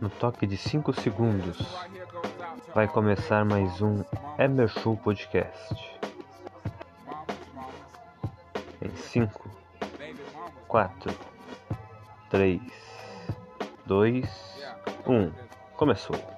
No toque de 5 segundos, vai começar mais um Emer Show Podcast. Em 5, 4, 3, 2, 1. Começou.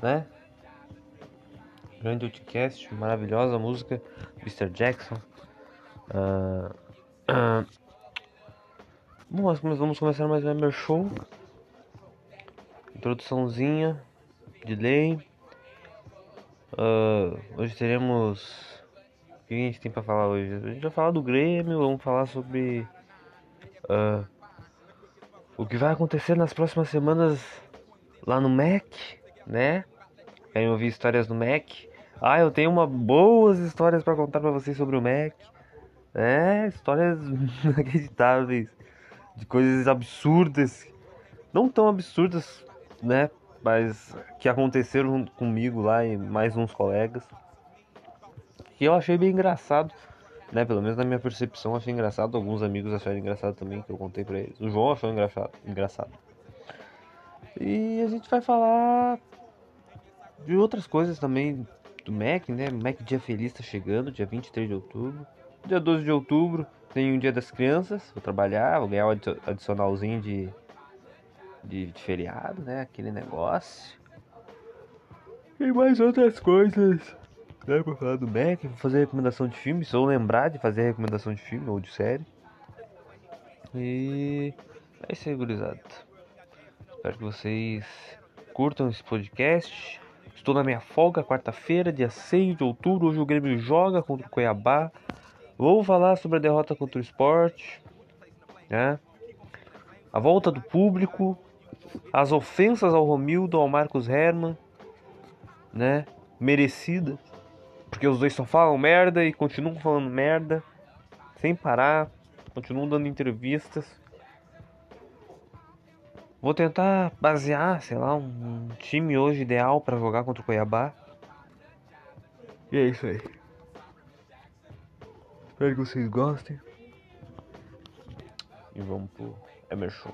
né? Grande Oldcast, maravilhosa música, Mr. Jackson. Uh, uh, bom, vamos começar mais um show. Introduçãozinha de lei. Uh, hoje teremos que a gente tem para falar hoje? A gente vai falar do Grêmio, vamos falar sobre uh, o que vai acontecer nas próximas semanas lá no Mac, né? Querem ouvir histórias do Mac? Ah, eu tenho uma boas histórias para contar para vocês sobre o Mac. É, histórias inacreditáveis, de coisas absurdas, não tão absurdas, né? Mas que aconteceram comigo lá e mais uns colegas que eu achei bem engraçado, né? Pelo menos na minha percepção, achei engraçado. Alguns amigos acharam engraçado também, que eu contei pra eles. O João achou engraçado. engraçado. E a gente vai falar de outras coisas também do Mac, né? Mac Dia Feliz tá chegando, dia 23 de outubro. Dia 12 de outubro tem um Dia das Crianças, vou trabalhar, vou ganhar um adicionalzinho de, de, de feriado, né? Aquele negócio. E mais outras coisas né, pra falar do Mac, vou fazer recomendação de filme, se eu lembrar de fazer recomendação de filme ou de série. E é isso aí, gurizada. Espero que vocês curtam esse podcast. Estou na minha folga, quarta-feira, dia 6 de outubro. Hoje o Grêmio joga contra o Cuiabá. Vou falar sobre a derrota contra o esporte, né? A volta do público, as ofensas ao Romildo, ao Marcos Herman, né? Merecidas. Porque os dois só falam merda e continuam falando merda sem parar, continuam dando entrevistas. Vou tentar basear, sei lá, um time hoje ideal para jogar contra o Cuiabá. E é isso aí. Espero que vocês gostem. E vamos pro Emerson.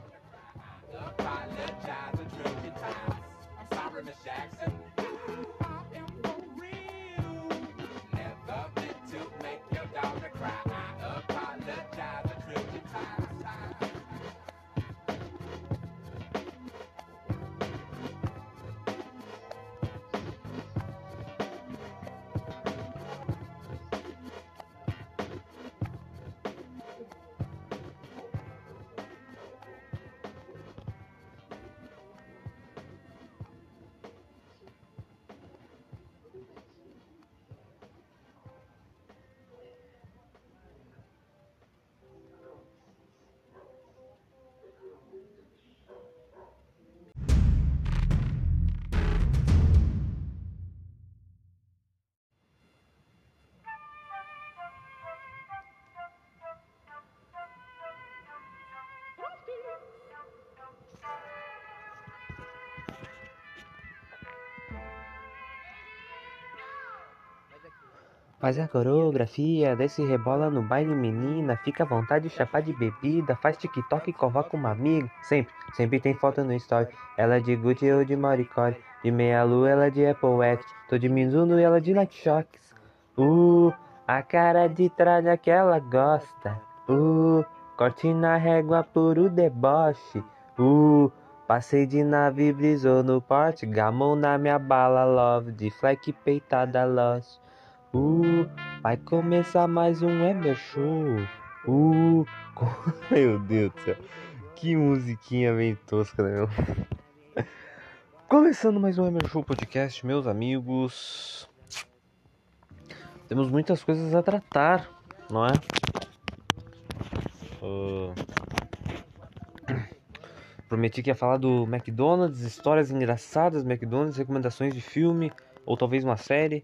Faz a coreografia, desce rebola no baile menina, fica à vontade, chapar de bebida, faz tiktok e convoca uma amiga, sempre, sempre tem foto no story, ela é de Gucci ou de Maricore, de meia lua ela é de Apple Wax, tô de Mizuno e ela de Light Shocks, uh, A cara de tralha que ela gosta. Uh, corte na régua puro deboche. Uh, passei de nave, brisou no porte. Gamão na minha bala, love. De fleck peitada, lost. Uh, vai começar mais um Emer Show. Uh, meu Deus do céu. Que musiquinha bem tosca, né, meu? Começando mais um Emer Show Podcast, meus amigos. Temos muitas coisas a tratar, não é? Uh... Prometi que ia falar do McDonald's, histórias engraçadas do McDonald's, recomendações de filme ou talvez uma série.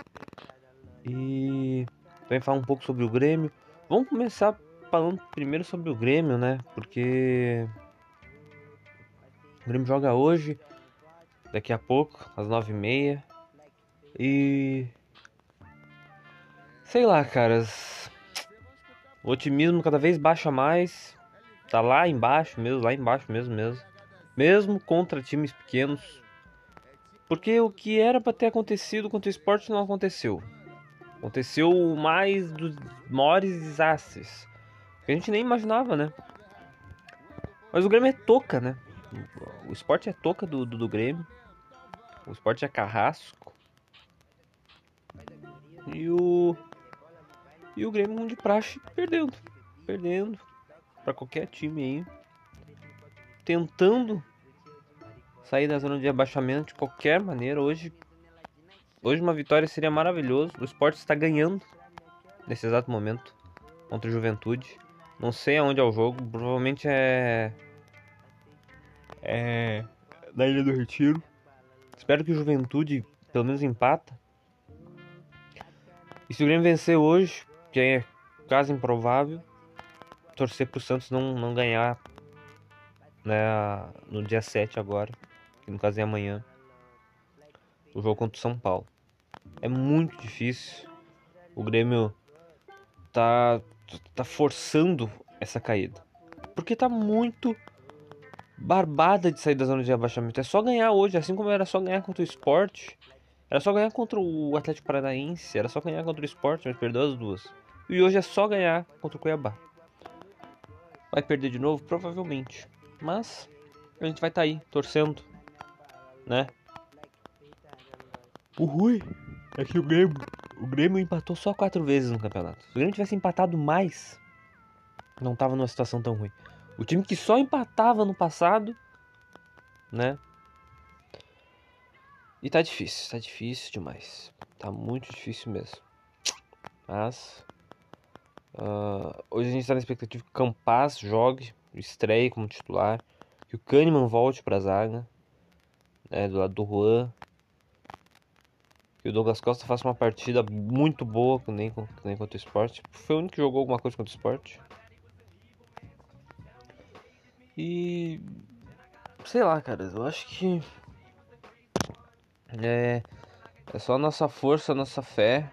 E também falar um pouco sobre o Grêmio. Vamos começar falando primeiro sobre o Grêmio, né? Porque o Grêmio joga hoje daqui a pouco, às nove e meia. E. Sei lá, caras. O otimismo cada vez baixa mais. Tá lá embaixo mesmo, lá embaixo mesmo, mesmo. Mesmo contra times pequenos. Porque o que era para ter acontecido contra o esporte não aconteceu. Aconteceu mais dos maiores desastres. Que a gente nem imaginava, né? Mas o Grêmio é toca, né? O esporte é toca do, do, do Grêmio. O esporte é carrasco. E o. E o Grêmio de praxe perdendo. Perdendo. para qualquer time aí. Tentando sair da zona de abaixamento de qualquer maneira. Hoje. Hoje uma vitória seria maravilhoso. O esporte está ganhando nesse exato momento contra o Juventude. Não sei aonde é o jogo. Provavelmente é. É. Na Ilha do Retiro. Espero que o Juventude pelo menos empata. E se o Grêmio vencer hoje, que é quase improvável, torcer pro Santos não, não ganhar né, no dia 7 agora, que no caso é amanhã, o jogo contra o São Paulo. É muito difícil. O Grêmio tá, tá forçando essa caída. Porque tá muito barbada de sair da zona de abaixamento. É só ganhar hoje, assim como era só ganhar contra o esporte. Era só ganhar contra o Atlético Paranaense, era só ganhar contra o esporte, mas perdeu as duas. E hoje é só ganhar contra o Cuiabá. Vai perder de novo? Provavelmente. Mas a gente vai estar tá aí, torcendo, né? O ruim é que o Grêmio, o Grêmio empatou só quatro vezes no campeonato. Se o Grêmio tivesse empatado mais, não tava numa situação tão ruim. O time que só empatava no passado, né? E tá difícil, tá difícil demais. Tá muito difícil mesmo. Mas. Uh, hoje a gente tá na expectativa que o Campas jogue, estreie como titular. Que o Kahneman volte pra zaga. Né, do lado do Juan. Que o Douglas Costa faça uma partida muito boa, nem, que nem contra o esporte. Foi o único que jogou alguma coisa contra o esporte. E. Sei lá, cara, eu acho que. É. É só nossa força, nossa fé.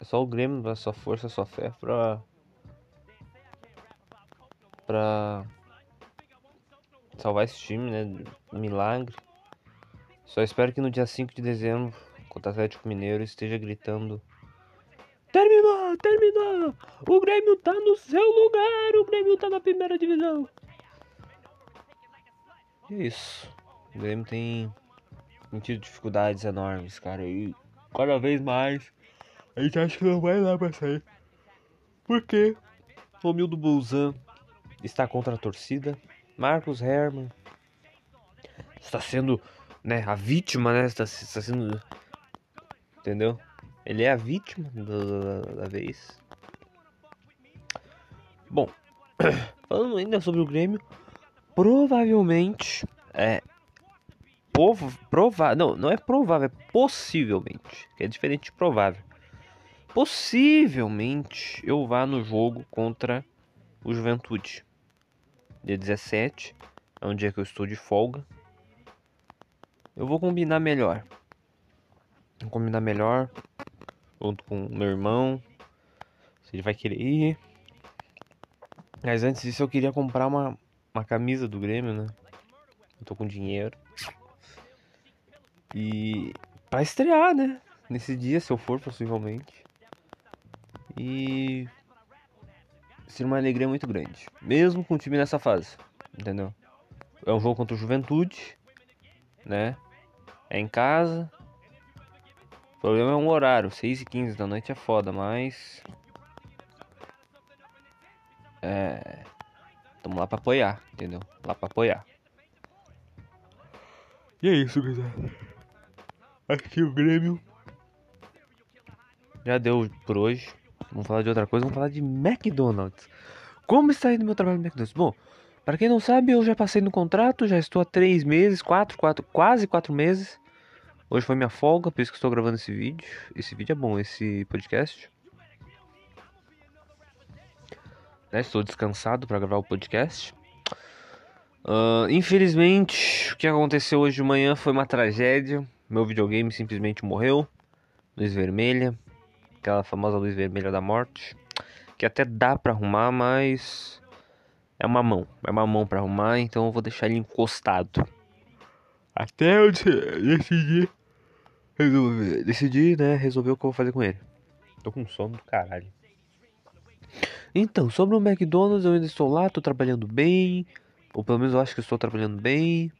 É só o Grêmio, a sua força, a sua fé pra. Pra. Salvar esse time, né? Milagre. Só espero que no dia 5 de dezembro, contra o Atlético Mineiro, esteja gritando. Terminou, terminou! O Grêmio tá no seu lugar! O Grêmio tá na primeira divisão! E é isso. O Grêmio tem, tido dificuldades enormes, cara. E cada vez mais a gente acha que não vai dar pra sair. Porque Romildo Bolzan está contra a torcida. Marcos Herman está sendo né, a vítima, né? Está, está sendo. Entendeu? Ele é a vítima da, da vez. Bom, falando ainda sobre o Grêmio, provavelmente é provável, não, não é provável, é possivelmente, que é diferente de provável. Possivelmente eu vá no jogo contra o Juventude. Dia 17, é um dia que eu estou de folga. Eu vou combinar melhor. Combinar melhor junto com meu irmão. Se ele vai querer ir. Mas antes disso eu queria comprar uma uma camisa do Grêmio, né? Eu tô com dinheiro. E para estrear, né? Nesse dia, se eu for, possivelmente. E ser uma alegria muito grande, mesmo com o time nessa fase, entendeu? É um jogo contra o Juventude, né? É em casa. O problema é um horário, 6 e 15 da noite é foda, mas. É. Tamo lá pra apoiar, entendeu? Lá pra apoiar. E é isso, galera. Aqui o Grêmio. Já deu por hoje. Vamos falar de outra coisa, vamos falar de McDonald's. Como está indo meu trabalho no McDonald's? Bom, para quem não sabe, eu já passei no contrato, já estou há três meses, quatro, quatro, quase quatro meses. Hoje foi minha folga, por isso que estou gravando esse vídeo. Esse vídeo é bom, esse podcast. Né, estou descansado para gravar o podcast. Uh, infelizmente, o que aconteceu hoje de manhã foi uma tragédia. Meu videogame simplesmente morreu. Luz vermelha, aquela famosa luz vermelha da morte, que até dá para arrumar, mas é uma mão, é uma mão para arrumar, então eu vou deixar ele encostado. Até eu decidir resolver, decidir, né, resolver o que eu vou fazer com ele. Tô com sono do caralho. Então, sobre o McDonald's, eu ainda estou lá, tô trabalhando bem, ou pelo menos eu acho que estou trabalhando bem.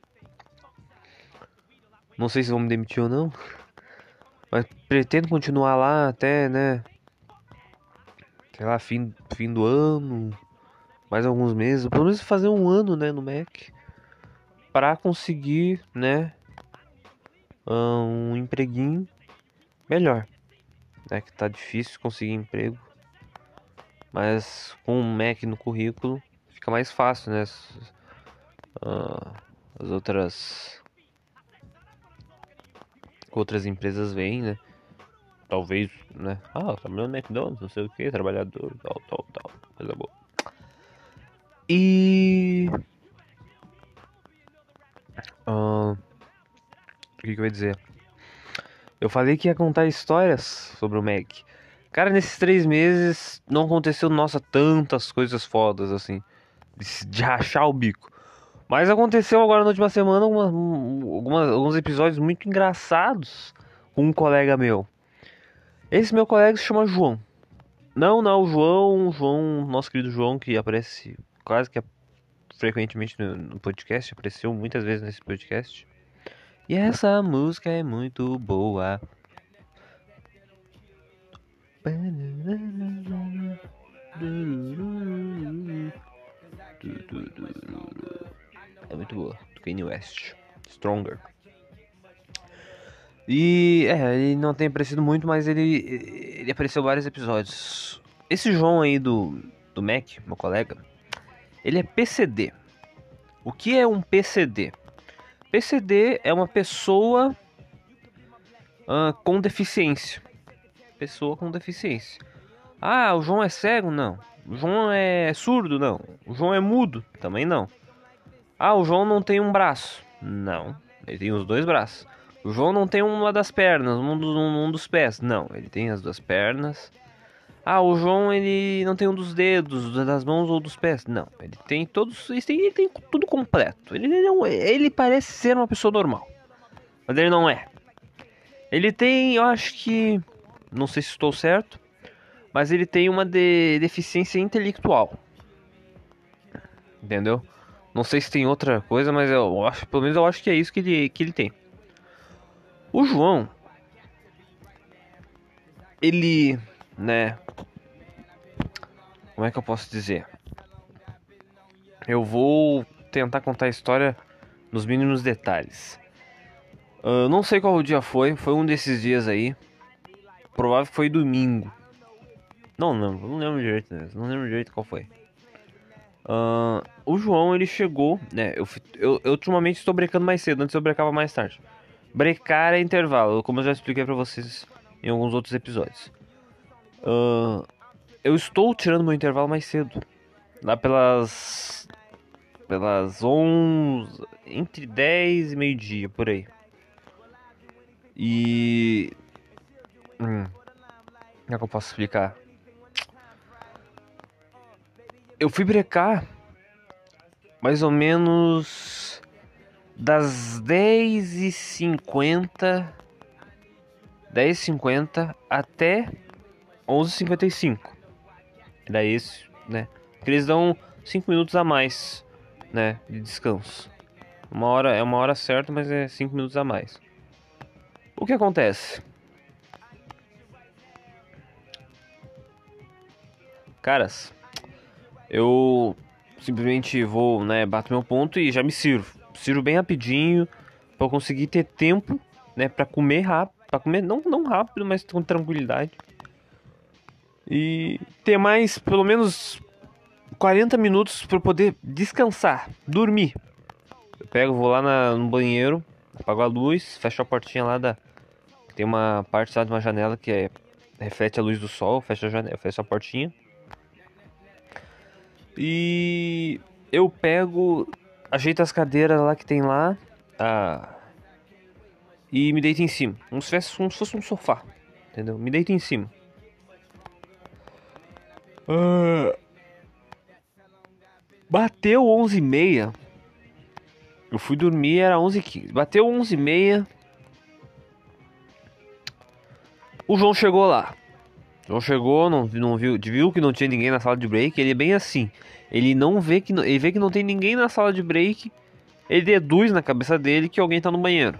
Não sei se vão me demitir ou não. Mas pretendo continuar lá até, né? Sei lá, fim, fim do ano. Mais alguns meses. Pelo menos fazer um ano, né, no Mac. Pra conseguir, né? Um empreguinho melhor. É que tá difícil conseguir emprego. Mas com um Mac no currículo fica mais fácil, né? As outras outras empresas veem, né? Talvez, né? Ah, trabalhando no McDonald's, não sei o que, trabalhador, tal, tal, tal, coisa boa. E. Uh, o que, que eu ia dizer? Eu falei que ia contar histórias sobre o Mac. Cara, nesses três meses não aconteceu, nossa, tantas coisas fodas assim. De, rachar o bico. Mas aconteceu agora na última semana alguns episódios muito engraçados com um colega meu. Esse meu colega se chama João. Não, não, o João, o João, nosso querido João, que aparece quase que frequentemente no, no podcast, apareceu muitas vezes nesse podcast. E essa música é muito boa. É muito boa. Do Kanye West. Stronger. E é, ele não tem aparecido muito, mas ele, ele apareceu vários episódios. Esse João aí do, do Mac, meu colega, ele é PCD. O que é um PCD? PCD é uma pessoa uh, com deficiência. Pessoa com deficiência. Ah, o João é cego? Não. O João é surdo? Não. O João é mudo? Também não. Ah, o João não tem um braço. Não, ele tem os dois braços. O João não tem uma das pernas, um dos, um, um dos pés. Não, ele tem as duas pernas. Ah, o João ele não tem um dos dedos, das mãos ou dos pés. Não, ele tem todos, ele tem, ele tem tudo completo. Ele, não, ele parece ser uma pessoa normal, mas ele não é. Ele tem, eu acho que, não sei se estou certo, mas ele tem uma de, deficiência intelectual. Entendeu? Não sei se tem outra coisa, mas eu acho, pelo menos eu acho que é isso que ele, que ele tem. O João, ele, né? Como é que eu posso dizer? Eu vou tentar contar a história nos mínimos detalhes. Uh, não sei qual dia foi, foi um desses dias aí. Provável que foi domingo. Não lembro, não lembro direito, né? não lembro direito qual foi. Uh, o João, ele chegou, né? Eu, eu, eu ultimamente estou brecando mais cedo, antes eu brecava mais tarde. Brecar é intervalo, como eu já expliquei pra vocês em alguns outros episódios. Uh, eu estou tirando meu intervalo mais cedo. Lá pelas. Pelas 11. Entre 10 e meio-dia, por aí. E. Hum, como é que eu posso explicar? eu fui brecar mais ou menos das 10h50 10h50 até 11h55. Era esse, né? Eles dão 5 minutos a mais, né? De descanso. Uma hora, é uma hora certa, mas é 5 minutos a mais. O que acontece? Caras, eu simplesmente vou, né, bato meu ponto e já me sirvo. Sirvo bem rapidinho para conseguir ter tempo, né, para comer rápido, para comer não não rápido, mas com tranquilidade. E ter mais pelo menos 40 minutos para poder descansar, dormir. Eu pego, vou lá na, no banheiro, apago a luz, fecho a portinha lá da tem uma parte lá de uma janela que é reflete a luz do sol, fecha a janela, fecha a portinha. E eu pego, ajeito as cadeiras lá que tem lá, ah, e me deito em cima, como se, fosse, como se fosse um sofá, entendeu? Me deito em cima. Uh, bateu 11 e meia. Eu fui dormir, era 11 h Bateu 11 e meia. O João chegou lá. João chegou, não, não viu, viu que não tinha ninguém na sala de break. Ele é bem assim. Ele não vê que ele vê que não tem ninguém na sala de break. Ele deduz na cabeça dele que alguém tá no banheiro.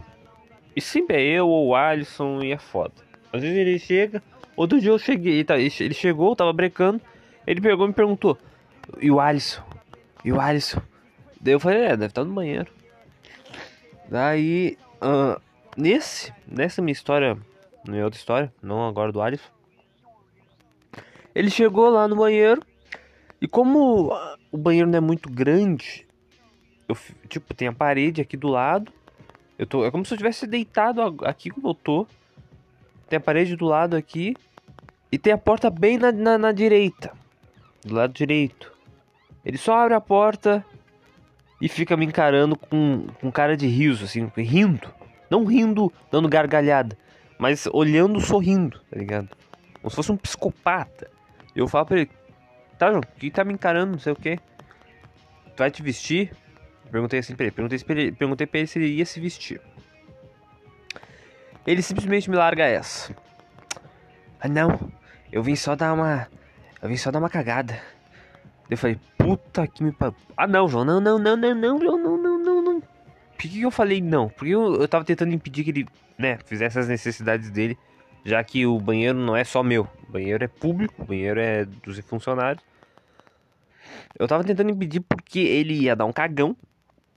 E sempre é eu ou o Alisson e é foda. Às vezes ele chega. Outro dia eu cheguei, ele, tá, ele chegou, tava brecando. Ele pegou e me perguntou: E o Alisson? E o Alisson? Daí eu falei: É, deve estar no banheiro. Daí, uh, nesse, nessa minha história, minha outra história, não agora do Alisson. Ele chegou lá no banheiro e como o banheiro não é muito grande, eu, tipo, tem a parede aqui do lado. Eu tô, é como se eu tivesse deitado aqui como eu tô. Tem a parede do lado aqui e tem a porta bem na, na, na direita, do lado direito. Ele só abre a porta e fica me encarando com, com cara de riso, assim, rindo. Não rindo, dando gargalhada, mas olhando, sorrindo, tá ligado? Como se fosse um psicopata. Eu falo pra ele, tá, João, que tá me encarando, não sei o que. Tu vai te vestir? Perguntei assim pra ele, perguntei, pra ele, perguntei pra ele se ele ia se vestir. Ele simplesmente me larga essa. Ah não, eu vim só dar uma. Eu vim só dar uma cagada. Eu falei, puta que me. Ah, não, João, não, não, não, não, não, João, não, não, não, não. Por que eu falei não? Porque eu, eu tava tentando impedir que ele, né, fizesse as necessidades dele, já que o banheiro não é só meu. O banheiro é público, o banheiro é dos funcionários. Eu tava tentando impedir porque ele ia dar um cagão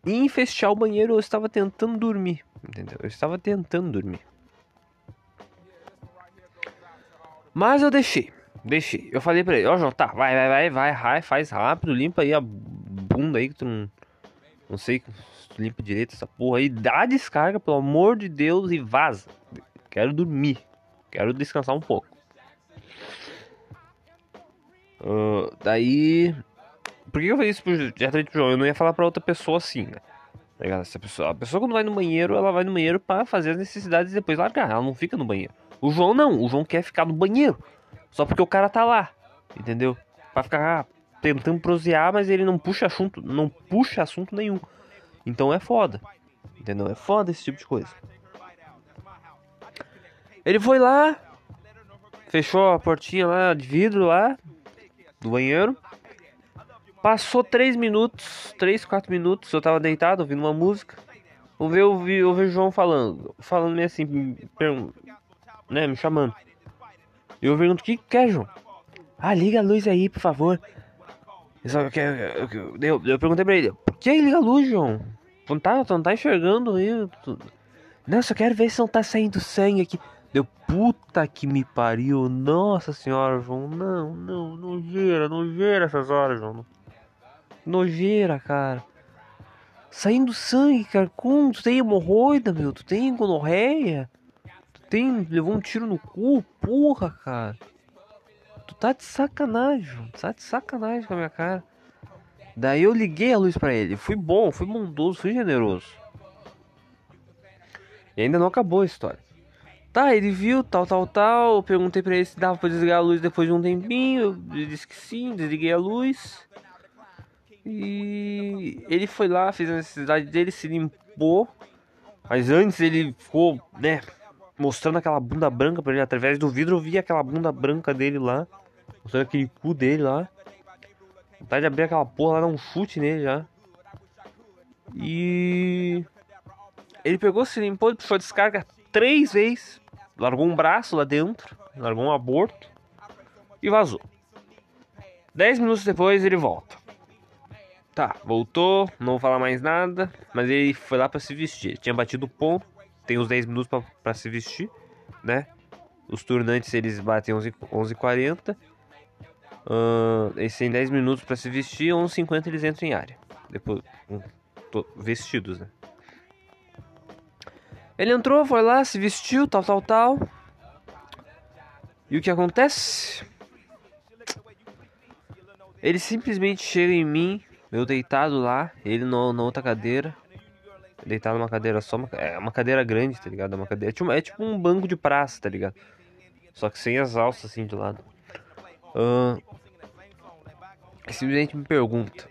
e infestar o banheiro. Eu estava tentando dormir, entendeu? Eu estava tentando dormir. Mas eu deixei. Deixei. Eu falei pra ele, ó, oh, João, tá, vai, vai, vai, vai, vai, faz rápido, limpa aí a bunda aí que tu não. Não sei se tu limpa direito essa porra aí. Dá descarga, pelo amor de Deus, e vaza. Quero dormir. Quero descansar um pouco. Uh, daí. Por que eu falei isso pro João? Eu não ia falar pra outra pessoa assim, né? Tá Essa pessoa, a pessoa quando vai no banheiro, ela vai no banheiro para fazer as necessidades e depois largar. Ela não fica no banheiro. O João não. O João quer ficar no banheiro. Só porque o cara tá lá, entendeu? Pra ficar tentando prosear, mas ele não puxa assunto, não puxa assunto nenhum. Então é foda. Entendeu? É foda esse tipo de coisa. Ele foi lá, fechou a portinha lá de vidro lá do banheiro. Passou 3 minutos, 3, 4 minutos, eu tava deitado ouvindo uma música. Eu vi, eu vi, eu vi o João falando, falando assim, né, me chamando. Eu pergunto, o que quer, João? Ah, liga a luz aí, por favor. Eu, eu, eu perguntei pra ele, por que liga a luz, João? Tu não tá, tu não tá enxergando aí? Tu... Não, só quero ver se não tá saindo sangue aqui. Deu puta que me pariu. Nossa senhora, João. Não, não, nojeira, nojeira essas horas, João. Nojeira, cara. Saindo sangue, cara. Como? Tu tem hemorroida, meu? Tu tem gonorreia? Tem, levou um tiro no cu, porra, cara. Tu tá de sacanagem, tá de sacanagem com a minha cara. Daí eu liguei a luz para ele. Fui bom, fui bondoso, fui generoso. E ainda não acabou a história. Tá, ele viu, tal, tal, tal. Eu perguntei pra ele se dava pra desligar a luz depois de um tempinho. Ele disse que sim, desliguei a luz. E ele foi lá, fez a necessidade dele, se limpou. Mas antes ele ficou, né, mostrando aquela bunda branca pra ele. Através do vidro eu via aquela bunda branca dele lá. Mostrando aquele cu dele lá. Vontade de abrir aquela porra lá, dar um chute nele já. E. Ele pegou, se limpou, puxou a descarga três vezes. Largou um braço lá dentro. Largou um aborto. E vazou. Dez minutos depois ele volta. Tá, voltou, não vou falar mais nada, mas ele foi lá para se vestir. Ele tinha batido o ponto, tem uns 10 minutos para se vestir, né? Os turnantes eles batem 11h40. 11 uh, eles têm 10 minutos para se vestir, 11h50 eles entram em área. Depois, um, vestidos, né? Ele entrou, foi lá, se vestiu, tal, tal, tal. E o que acontece? Ele simplesmente chega em mim eu deitado lá, ele na outra cadeira. Deitado numa cadeira só, uma, é uma cadeira grande, tá ligado? É uma cadeira, é tipo, é tipo um banco de praça, tá ligado? Só que sem as alças assim de lado. Uh, simplesmente me pergunta: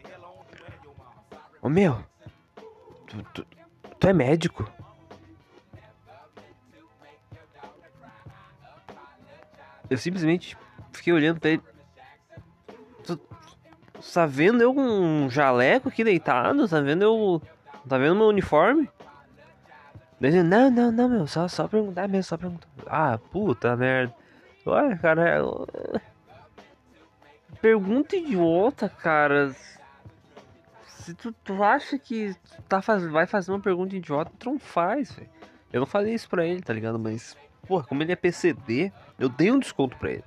Ô meu, tu, tu, tu é médico? Eu simplesmente fiquei olhando pra ele. Tá vendo eu com um jaleco aqui deitado? Tá vendo eu. Tá vendo meu uniforme? Não, não, não, meu, só, só perguntar mesmo, só perguntar. Ah, puta merda. Olha, cara. Eu... Pergunta idiota, cara. Se tu, tu acha que tá faz, vai fazer uma pergunta idiota, tu não faz, velho. Eu não falei isso pra ele, tá ligado? Mas, porra, como ele é PCD, eu dei um desconto pra ele.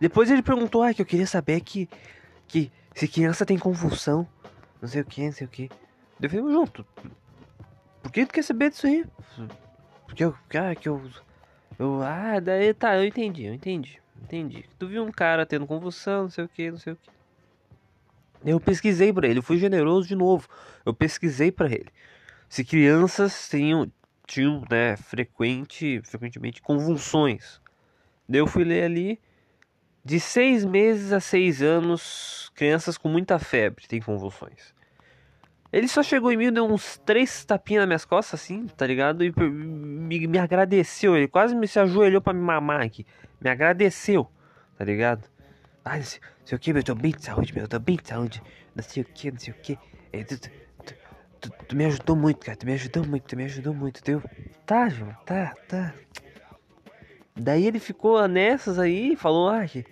Depois ele perguntou, ah, que eu queria saber que. que se criança tem convulsão, não sei o que, não sei o que. Devemos junto. Por que tu quer saber disso aí? Porque eu. Ah, que eu. Eu. Ah, daí tá, eu entendi, eu entendi. Entendi. Tu viu um cara tendo convulsão, não sei o que, não sei o que. Eu pesquisei para ele, eu fui generoso de novo. Eu pesquisei para ele. Se crianças tinham, tinham né, frequente, frequentemente convulsões. Daí eu fui ler ali de seis meses a seis anos, crianças com muita febre têm convulsões. Ele só chegou em mim, deu uns três tapinhas nas minhas costas, assim, tá ligado? E me, me agradeceu. Ele quase me se ajoelhou pra me mamar aqui. Me agradeceu, tá ligado? Ah, não sei, não sei o que, eu tô bem de saúde, meu, eu tô bem de saúde. Não sei o que, não sei o que. É, tu, tu, tu, tu, me ajudou muito, cara. Tu me ajudou muito, tu me ajudou muito, deu? Tá, João, tá, tá. Daí ele ficou nessas aí, falou, ah, que,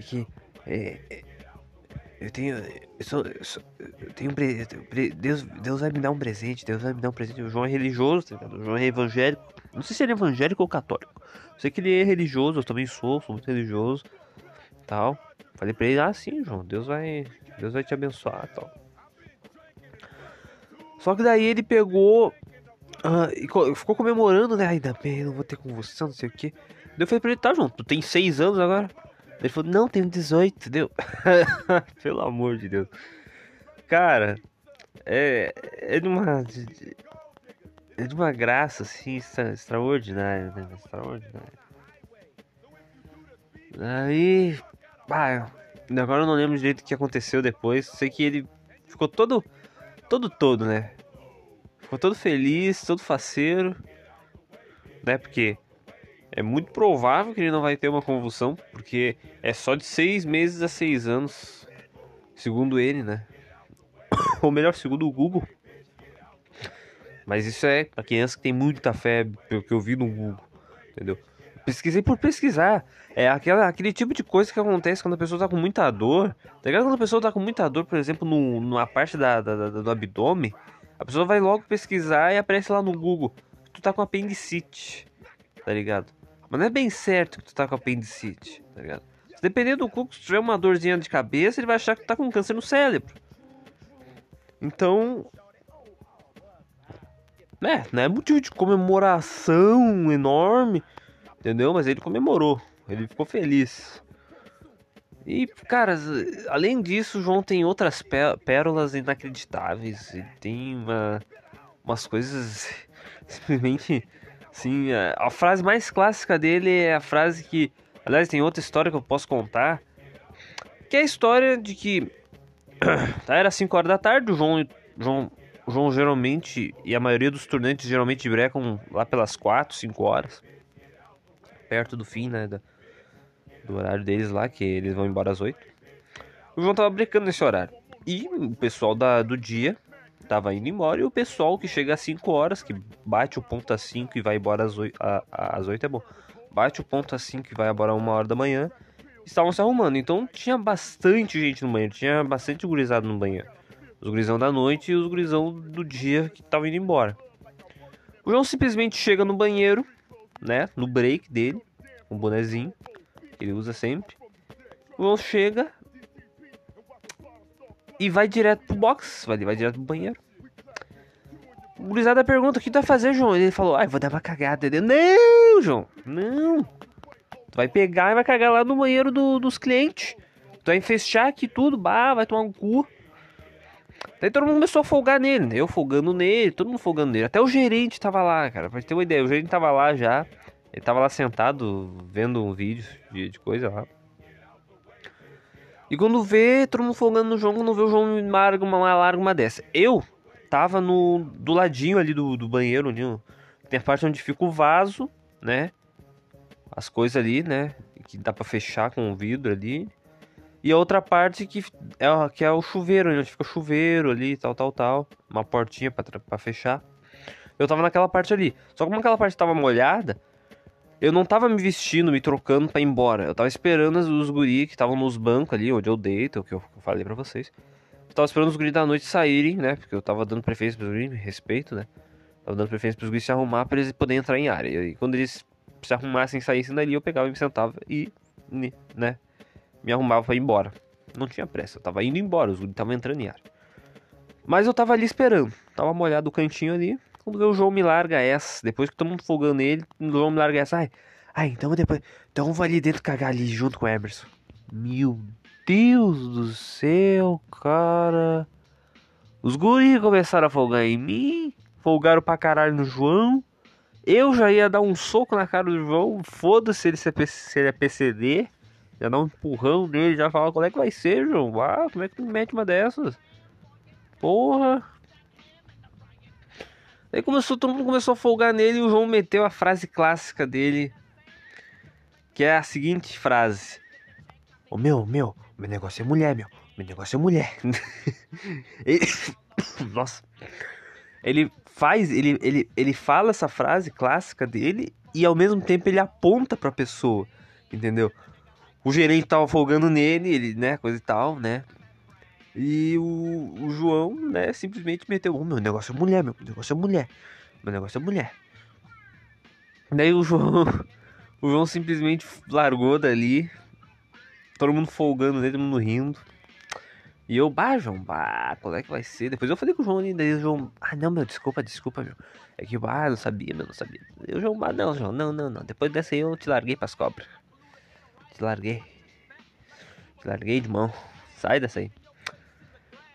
que é, é, eu tenho, eu sou, eu sou, eu tenho Deus, Deus vai me dar um presente, Deus vai me dar um presente. O João é religioso, tá ligado? O João é evangélico. Não sei se ele é evangélico ou católico. Eu sei que ele é religioso, eu também sou, sou muito religioso, tal. Falei pra ele, ah, sim, João, Deus vai, Deus vai te abençoar, tal. Só que daí ele pegou uh, e ficou comemorando, né? Ainda bem, não vou ter convulsão, não sei o que. Eu falei pra ele, tá, João, tu tem seis anos agora? Ele falou, não, tenho 18, entendeu? Pelo amor de Deus. Cara, é, é de uma. É de uma graça, assim, extra, extraordinária, né? Extraordinária. Aí. Ah, agora eu não lembro direito o que aconteceu depois. Sei que ele ficou todo. Todo, todo, né? Ficou todo feliz, todo faceiro. Né? Porque é muito provável que ele não vai ter uma convulsão, porque é só de seis meses a seis anos, segundo ele, né? Ou melhor, segundo o Google. Mas isso é pra criança que tem muita febre, pelo que eu vi no Google, entendeu? Pesquisei por pesquisar. É aquela, aquele tipo de coisa que acontece quando a pessoa tá com muita dor. Tá ligado? Quando a pessoa tá com muita dor, por exemplo, no, numa parte da, da, da, do abdômen, a pessoa vai logo pesquisar e aparece lá no Google. Tu tá com apendicite, tá ligado? Mas não é bem certo que tu tá com apendicite, tá ligado? Dependendo do cu, se tiver uma dorzinha de cabeça, ele vai achar que tu tá com câncer no cérebro. Então. É, não é motivo de comemoração enorme, entendeu? Mas ele comemorou, ele ficou feliz. E, cara, além disso, o João tem outras pérolas inacreditáveis. Ele tem uma, umas coisas simplesmente Sim, é, a frase mais clássica dele é a frase que, aliás, tem outra história que eu posso contar, que é a história de que tá, era 5 horas da tarde, o João, João, João geralmente e a maioria dos turnantes geralmente brecam lá pelas 4, 5 horas. perto do fim, né? Do horário deles lá, que eles vão embora às 8. O João tava brincando nesse horário. E o pessoal da, do dia tava indo embora. E o pessoal que chega às 5 horas, que bate o ponto às 5 e vai embora às 8. A, às 8 é bom. Bate o ponto às 5 e vai embora uma hora da manhã. Estavam se arrumando. Então tinha bastante gente no banheiro. Tinha bastante gurizado no banheiro. Os gurizão da noite e os gurizão do dia que estavam indo embora. O João simplesmente chega no banheiro, né? No break dele. Um bonezinho. Que ele usa sempre. O João chega. E vai direto pro box. Vai, vai direto pro banheiro. O gurizada pergunta: O que tu vai fazer, João? Ele falou: Ai, vou dar uma cagada. Ele, não, João, não. Tu vai pegar e vai cagar lá no banheiro do, dos clientes. Tu vai fechar aqui tudo, bah, vai tomar um cu. Daí todo mundo começou a folgar nele, né? eu folgando nele, todo mundo folgando nele. Até o gerente tava lá, cara, pra ter uma ideia. O gerente tava lá já, ele tava lá sentado, vendo um vídeo de, de coisa lá. E quando vê, todo mundo folgando no João, quando vê o João larga uma, larga uma dessa. Eu tava no do ladinho ali do, do banheiro, onde tem a parte onde fica o vaso, né? As coisas ali, né? Que dá pra fechar com o vidro ali. E a outra parte que é, que é o chuveiro, onde fica o chuveiro ali, tal, tal, tal. Uma portinha para fechar. Eu tava naquela parte ali. Só que como aquela parte tava molhada, eu não tava me vestindo, me trocando para ir embora. Eu tava esperando os guri que estavam nos bancos ali, onde eu deito, o que eu falei para vocês. Eu tava esperando os guri da noite saírem, né? Porque eu tava dando preferência pros guri, respeito, né? Tava dando preferência pros guri se arrumar para eles poderem entrar em área. E quando eles se arrumassem e saíssem dali, eu pegava e me sentava e, né? me arrumava pra ir embora. Não tinha pressa, eu tava indo embora, os estavam entrando em ar. Mas eu tava ali esperando, tava molhado o cantinho ali. Quando o João me larga essa, depois que mundo folgando nele, o João me larga essa. Ai, ai então depois. Então vou ali dentro cagar ali junto com o Emerson. Meu Deus do céu, cara. Os guris começaram a folgar em mim, folgaram pra caralho no João. Eu já ia dar um soco na cara do João, foda-se ele se ele é PCD. Já dá um empurrão nele, já fala qual é que vai ser, João. Ah, como é que tu mete uma dessas? Porra. Aí começou, todo mundo começou a folgar nele e o João meteu a frase clássica dele. Que é a seguinte frase. Ô oh, meu, meu, meu negócio é mulher, meu. Meu negócio é mulher. ele... Nossa. Ele faz, ele, ele, ele fala essa frase clássica dele e ao mesmo tempo ele aponta pra pessoa. Entendeu? o gerente tava folgando nele, ele, né, coisa e tal, né? E o, o João, né, simplesmente meteu, oh, meu negócio é mulher, meu negócio é mulher. Meu negócio é mulher. Daí o João, o João simplesmente largou dali. Todo mundo folgando todo mundo rindo. E eu, bah, João, bah, qual é que vai ser? Depois eu falei com o João ali, daí o João, ah, não, meu, desculpa, desculpa, meu. É que, bah, não sabia, meu, não sabia. E o João, bah, não, João, não, não, não. Depois dessa aí eu te larguei pras cobras. Te larguei. Te larguei de mão. Sai dessa aí.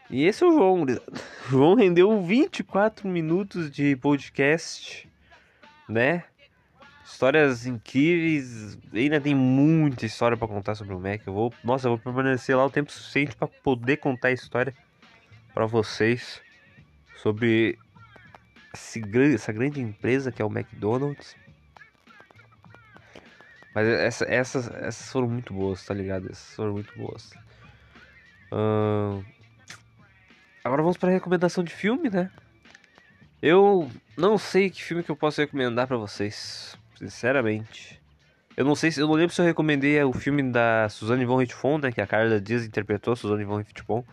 E esse é o João. O João rendeu 24 minutos de podcast, né? Histórias incríveis. Ainda tem muita história para contar sobre o Mac. Eu vou, nossa, eu vou permanecer lá o tempo suficiente para poder contar a história para vocês sobre essa grande empresa que é o McDonald's. Mas essa, essas, essas foram muito boas, tá ligado? Essas foram muito boas. Uh... Agora vamos para recomendação de filme, né? Eu não sei que filme que eu posso recomendar para vocês, sinceramente. Eu não sei se eu não lembro se eu recomendei o filme da Suzanne von Richthofen, né, que a Carla Dias interpretou, Suzanne von Richthofen.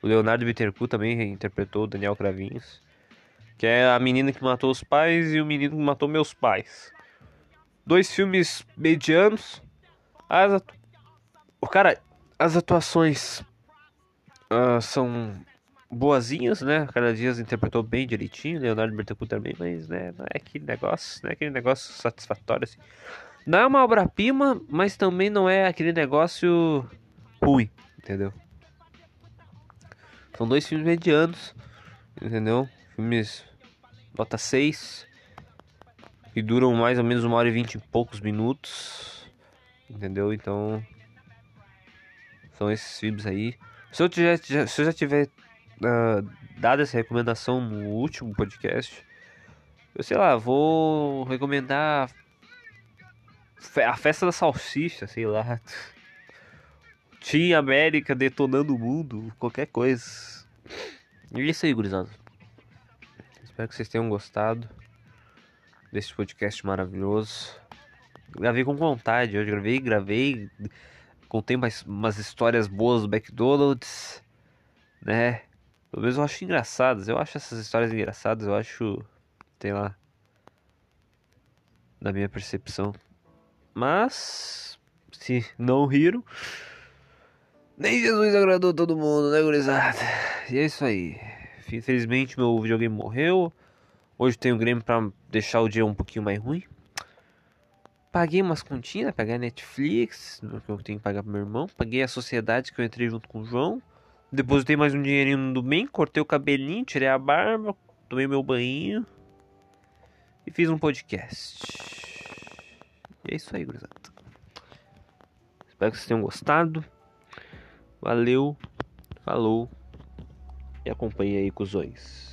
O Leonardo Bittencourt também interpretou o Daniel Cravinhos, que é a menina que matou os pais e o menino que matou meus pais dois filmes medianos. As atu... O cara, as atuações uh, são boazinhas, né? Cada dia interpretou bem direitinho, Leonardo Bertolini também, mas né, não é aquele negócio, não é aquele negócio satisfatório assim. Não é uma obra-prima, mas também não é aquele negócio ruim, entendeu? São dois filmes medianos, entendeu? Filmes nota 6 que duram mais ou menos uma hora e vinte e poucos minutos. Entendeu? Então. São esses filmes aí. Se eu, tiver, se eu já tiver uh, dado essa recomendação no último podcast, eu sei lá, vou recomendar a festa da salsicha, sei lá. Tinha América detonando o mundo, qualquer coisa. E é isso aí, gurizada. Espero que vocês tenham gostado desse podcast maravilhoso. Gravei com vontade, eu gravei, gravei, contei mais, umas histórias boas do McDonald's, né? Pelo menos eu acho engraçadas, eu acho essas histórias engraçadas, eu acho, sei lá, na minha percepção. Mas, se não riram, nem Jesus agradou todo mundo, né, gurizada? E é isso aí. Infelizmente meu videogame morreu. Hoje tenho o Grêmio pra deixar o dia um pouquinho mais ruim. Paguei umas continhas, paguei a Netflix, que eu tenho que pagar pro meu irmão. Paguei a sociedade que eu entrei junto com o João. Depositei mais um dinheirinho no domingo, cortei o cabelinho, tirei a barba, tomei meu banho e fiz um podcast. E é isso aí, gurizada. Espero que vocês tenham gostado. Valeu, falou e acompanhe aí com os dois.